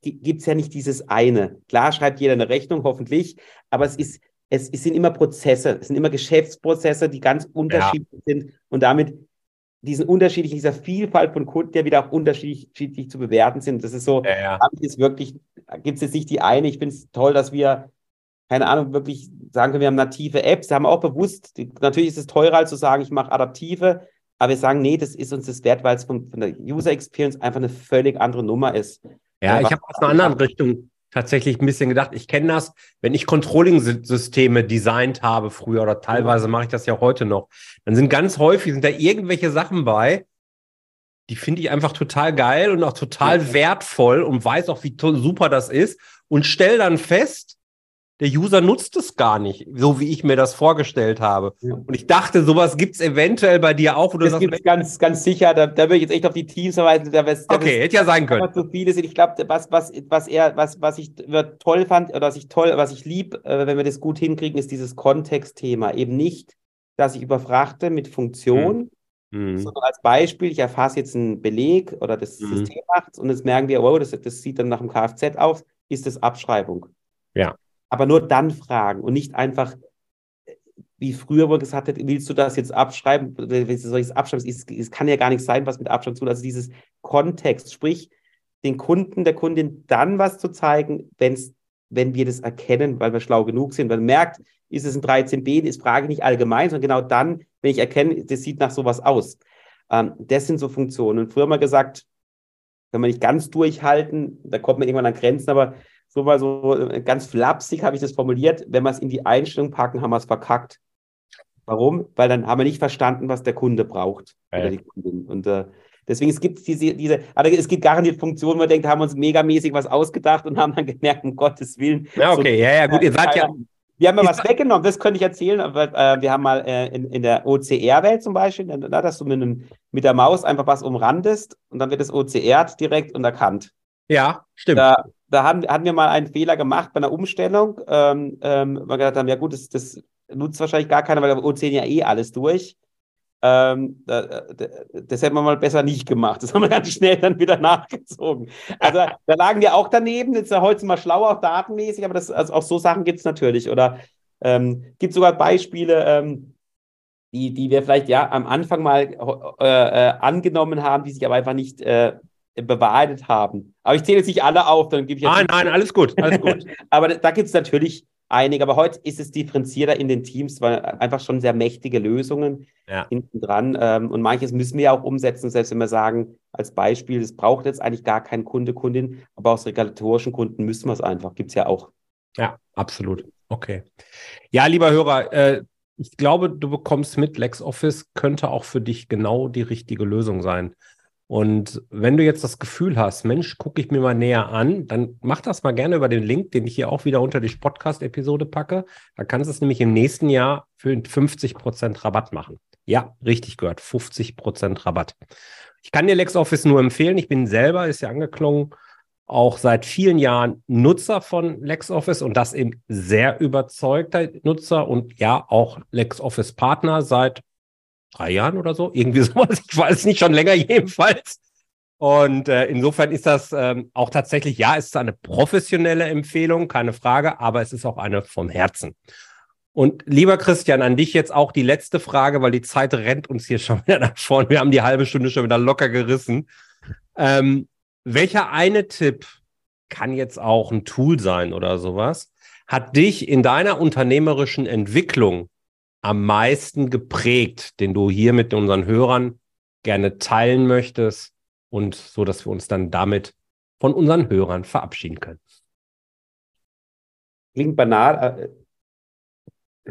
gibt es ja nicht dieses eine. Klar schreibt jeder eine Rechnung, hoffentlich, aber es ist, es, es sind immer Prozesse, es sind immer Geschäftsprozesse, die ganz unterschiedlich ja. sind und damit diesen unterschiedlichen, dieser Vielfalt von Kunden, der wieder auch unterschiedlich zu bewerten sind. Das ist so, ja, ja. ist wirklich, gibt es jetzt nicht die eine. Ich finde es toll, dass wir, keine Ahnung, wirklich sagen können, wir haben native Apps, wir haben auch bewusst, die, natürlich ist es teurer, als zu sagen, ich mache adaptive, aber wir sagen, nee, das ist uns das wert, weil es von, von der User Experience einfach eine völlig andere Nummer ist. Ja, ich habe aus einer anderen Richtung tatsächlich ein bisschen gedacht. Ich kenne das, wenn ich Controlling-Systeme designt habe früher oder teilweise mache ich das ja heute noch, dann sind ganz häufig sind da irgendwelche Sachen bei, die finde ich einfach total geil und auch total wertvoll und weiß auch, wie super das ist und stell dann fest, der User nutzt es gar nicht, so wie ich mir das vorgestellt habe. Ja. Und ich dachte, sowas gibt es eventuell bei dir auch. Wo das gibt es ganz, ganz sicher. Da, da würde ich jetzt echt auf die Teams verweisen. Da, da okay, hätte ja sein können. So viele sind. Ich glaube, was, was, was er, was, was ich toll fand oder was ich toll, was ich lieb, äh, wenn wir das gut hinkriegen, ist dieses Kontextthema. Eben nicht, dass ich überfrachte mit Funktion, mhm. sondern als Beispiel, ich erfasse jetzt einen Beleg oder das mhm. System macht und jetzt merken wir, wow, das, das sieht dann nach dem Kfz aus, ist das Abschreibung. Ja aber nur dann fragen und nicht einfach, wie früher wo gesagt hat, willst du das jetzt abschreiben? Soll es abschreiben? Es kann ja gar nicht sein, was mit Abschreiben zu tun. Also dieses Kontext, sprich, den Kunden, der Kundin dann was zu zeigen, wenn's, wenn wir das erkennen, weil wir schlau genug sind. Weil man merkt, ist es ein 13b, ist Frage nicht allgemein, sondern genau dann, wenn ich erkenne, das sieht nach sowas aus. Ähm, das sind so Funktionen. Und früher mal gesagt, wenn man nicht ganz durchhalten, da kommt man irgendwann an Grenzen, aber so mal so äh, ganz flapsig habe ich das formuliert, wenn wir es in die Einstellung packen, haben wir es verkackt. Warum? Weil dann haben wir nicht verstanden, was der Kunde braucht Kundin. Und äh, deswegen es gibt diese, diese, also es gibt garantiert Funktionen, wo man denkt, haben wir uns megamäßig was ausgedacht und <laughs> haben dann gemerkt, um Gottes Willen. Ja, okay, so, ja, ja, gut, ihr seid ja. Wir haben ja was weggenommen, das könnte ich erzählen, aber äh, wir haben mal äh, in, in der OCR-Welt zum Beispiel, da, dass du mit, einem, mit der Maus einfach was umrandest und dann wird es OCR direkt und erkannt. Ja, stimmt. Da, da haben, hatten wir mal einen Fehler gemacht bei einer Umstellung, ähm, ähm, wir gedacht haben, ja gut, das, das nutzt wahrscheinlich gar keiner, weil wir O10 ja eh alles durch. Ähm, da, das hätten wir mal besser nicht gemacht. Das haben wir ganz schnell dann wieder nachgezogen. Also da lagen wir auch daneben. Jetzt heute mal schlauer, auch datenmäßig, aber das, also auch so Sachen gibt es natürlich. Oder ähm, gibt sogar Beispiele, ähm, die, die wir vielleicht ja am Anfang mal äh, äh, angenommen haben, die sich aber einfach nicht äh, bewahrheitet haben. Aber ich zähle jetzt nicht alle auf, dann gebe ich jetzt. Nein, nein, alles gut, alles gut. <laughs> aber da gibt es natürlich einige. Aber heute ist es differenzierter in den Teams, weil einfach schon sehr mächtige Lösungen ja. hinten dran. Ähm, und manches müssen wir ja auch umsetzen, selbst wenn wir sagen, als Beispiel, das braucht jetzt eigentlich gar kein Kunde, Kundin, aber aus regulatorischen Kunden müssen wir es einfach. Gibt es ja auch. Ja, absolut. Okay. Ja, lieber Hörer, äh, ich glaube, du bekommst mit, LexOffice könnte auch für dich genau die richtige Lösung sein. Und wenn du jetzt das Gefühl hast, Mensch, gucke ich mir mal näher an, dann mach das mal gerne über den Link, den ich hier auch wieder unter die Podcast-Episode packe. Da kannst du es nämlich im nächsten Jahr für 50% Rabatt machen. Ja, richtig gehört, 50% Rabatt. Ich kann dir LexOffice nur empfehlen. Ich bin selber, ist ja angeklungen, auch seit vielen Jahren Nutzer von LexOffice und das eben sehr überzeugter Nutzer und ja auch LexOffice Partner seit drei Jahren oder so, irgendwie <laughs> sowas. Ich weiß nicht, schon länger <laughs> jedenfalls. Und äh, insofern ist das ähm, auch tatsächlich, ja, es ist eine professionelle Empfehlung, keine Frage, aber es ist auch eine vom Herzen. Und lieber Christian, an dich jetzt auch die letzte Frage, weil die Zeit rennt uns hier <laughs> schon wieder nach vorne. Wir haben die halbe Stunde schon wieder locker gerissen. Ähm, welcher eine Tipp kann jetzt auch ein Tool sein oder sowas, hat dich in deiner unternehmerischen Entwicklung am meisten geprägt, den du hier mit unseren Hörern gerne teilen möchtest und so, dass wir uns dann damit von unseren Hörern verabschieden können? Klingt banal. Äh,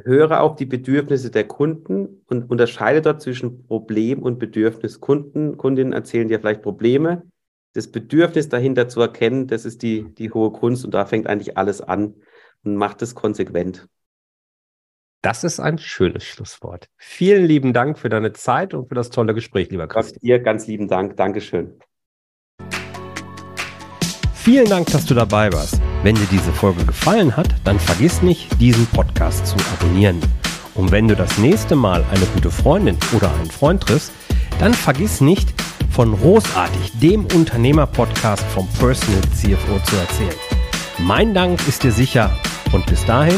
höre auf die Bedürfnisse der Kunden und unterscheide dort zwischen Problem und Bedürfnis. Kunden, Kundinnen erzählen dir vielleicht Probleme. Das Bedürfnis dahinter zu erkennen, das ist die, die hohe Kunst und da fängt eigentlich alles an und macht es konsequent. Das ist ein schönes Schlusswort. Vielen lieben Dank für deine Zeit und für das tolle Gespräch, lieber Christian. Dir ganz lieben Dank. Dankeschön. Vielen Dank, dass du dabei warst. Wenn dir diese Folge gefallen hat, dann vergiss nicht, diesen Podcast zu abonnieren. Und wenn du das nächste Mal eine gute Freundin oder einen Freund triffst, dann vergiss nicht, von Großartig, dem Unternehmer-Podcast vom Personal CFO zu erzählen. Mein Dank ist dir sicher und bis dahin